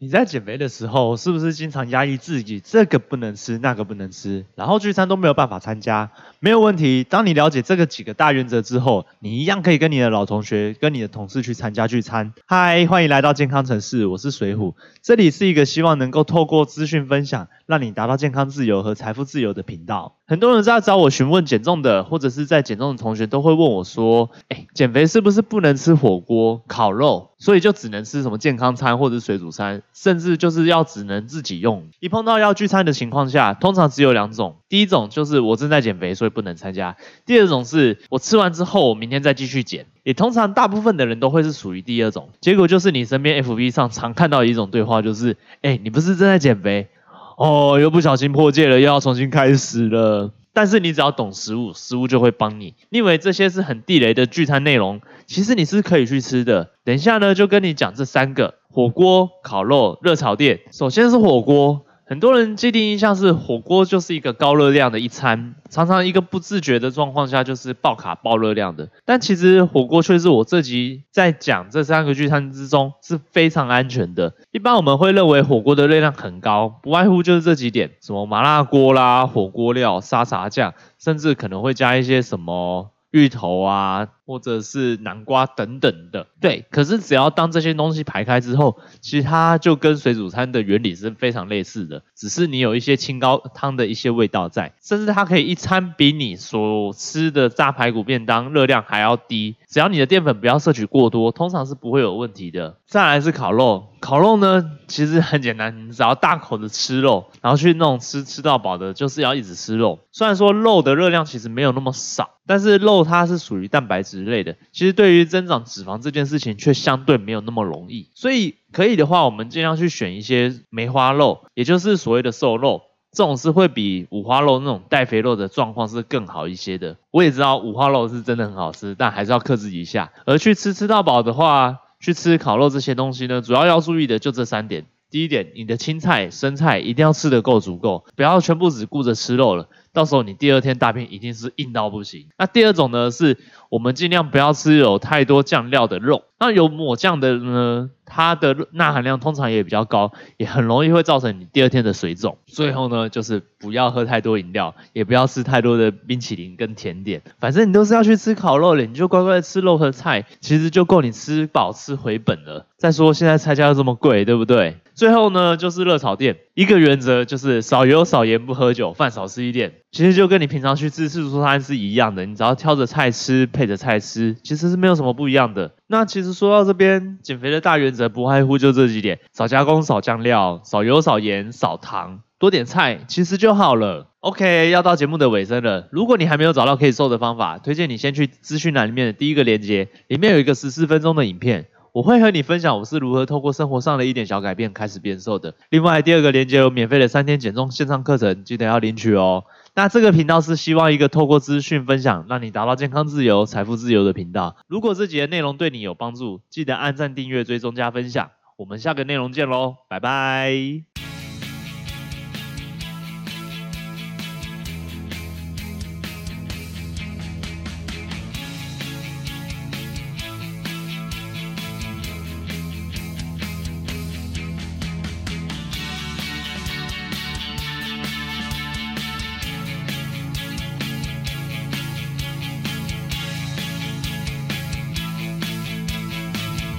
你在减肥的时候，是不是经常压抑自己，这个不能吃，那个不能吃，然后聚餐都没有办法参加？没有问题，当你了解这个几个大原则之后，你一样可以跟你的老同学、跟你的同事去参加聚餐。嗨，欢迎来到健康城市，我是水虎，这里是一个希望能够透过资讯分享，让你达到健康自由和财富自由的频道。很多人在找我询问减重的，或者是在减重的同学都会问我说：“哎，减肥是不是不能吃火锅、烤肉？所以就只能吃什么健康餐或者水煮餐，甚至就是要只能自己用？”一碰到要聚餐的情况下，通常只有两种：第一种就是我正在减肥，所以不能参加；第二种是我吃完之后，我明天再继续减。也通常大部分的人都会是属于第二种。结果就是你身边 FB 上常看到一种对话，就是：“哎，你不是正在减肥？”哦，又不小心破戒了，又要重新开始了。但是你只要懂食物，食物就会帮你。你以为这些是很地雷的聚餐内容，其实你是可以去吃的。等一下呢，就跟你讲这三个：火锅、烤肉、热炒店。首先是火锅。很多人既定印象是火锅就是一个高热量的一餐，常常一个不自觉的状况下就是爆卡爆热量的。但其实火锅却是我这集在讲这三个聚餐之中是非常安全的。一般我们会认为火锅的热量很高，不外乎就是这几点：什么麻辣锅啦、火锅料、沙茶酱，甚至可能会加一些什么。芋头啊，或者是南瓜等等的，对。可是只要当这些东西排开之后，其实它就跟水煮餐的原理是非常类似的，只是你有一些清高汤的一些味道在，甚至它可以一餐比你所吃的炸排骨便当热量还要低。只要你的淀粉不要摄取过多，通常是不会有问题的。再来是烤肉，烤肉呢其实很简单，你只要大口的吃肉，然后去那种吃吃到饱的，就是要一直吃肉。虽然说肉的热量其实没有那么少。但是肉它是属于蛋白质类的，其实对于增长脂肪这件事情却相对没有那么容易，所以可以的话，我们尽量去选一些梅花肉，也就是所谓的瘦肉，这种是会比五花肉那种带肥肉的状况是更好一些的。我也知道五花肉是真的很好吃，但还是要克制一下。而去吃吃到饱的话，去吃烤肉这些东西呢，主要要注意的就这三点。第一点，你的青菜、生菜一定要吃得够足够，不要全部只顾着吃肉了。到时候你第二天大便一定是硬到不行。那第二种呢，是我们尽量不要吃有太多酱料的肉。那有抹酱的呢，它的钠含量通常也比较高，也很容易会造成你第二天的水肿。最后呢，就是不要喝太多饮料，也不要吃太多的冰淇淋跟甜点。反正你都是要去吃烤肉的，你就乖乖吃肉和菜，其实就够你吃饱吃回本了。再说现在菜价又这么贵，对不对？最后呢，就是热炒店，一个原则就是少油少盐不喝酒，饭少吃一点。其实就跟你平常去吃自助餐是一样的，你只要挑着菜吃，配着菜吃，其实是没有什么不一样的。那其实说到这边，减肥的大原则不外乎就这几点：少加工、少酱料、少油、少盐、少糖，多点菜，其实就好了。OK，要到节目的尾声了。如果你还没有找到可以瘦的方法，推荐你先去资讯栏里面的第一个链接，里面有一个十四分钟的影片，我会和你分享我是如何透过生活上的一点小改变开始变瘦的。另外，第二个链接有免费的三天减重线上课程，记得要领取哦。那这个频道是希望一个透过资讯分享，让你达到健康自由、财富自由的频道。如果这集的内容对你有帮助，记得按赞、订阅、追踪、加分享。我们下个内容见喽，拜拜。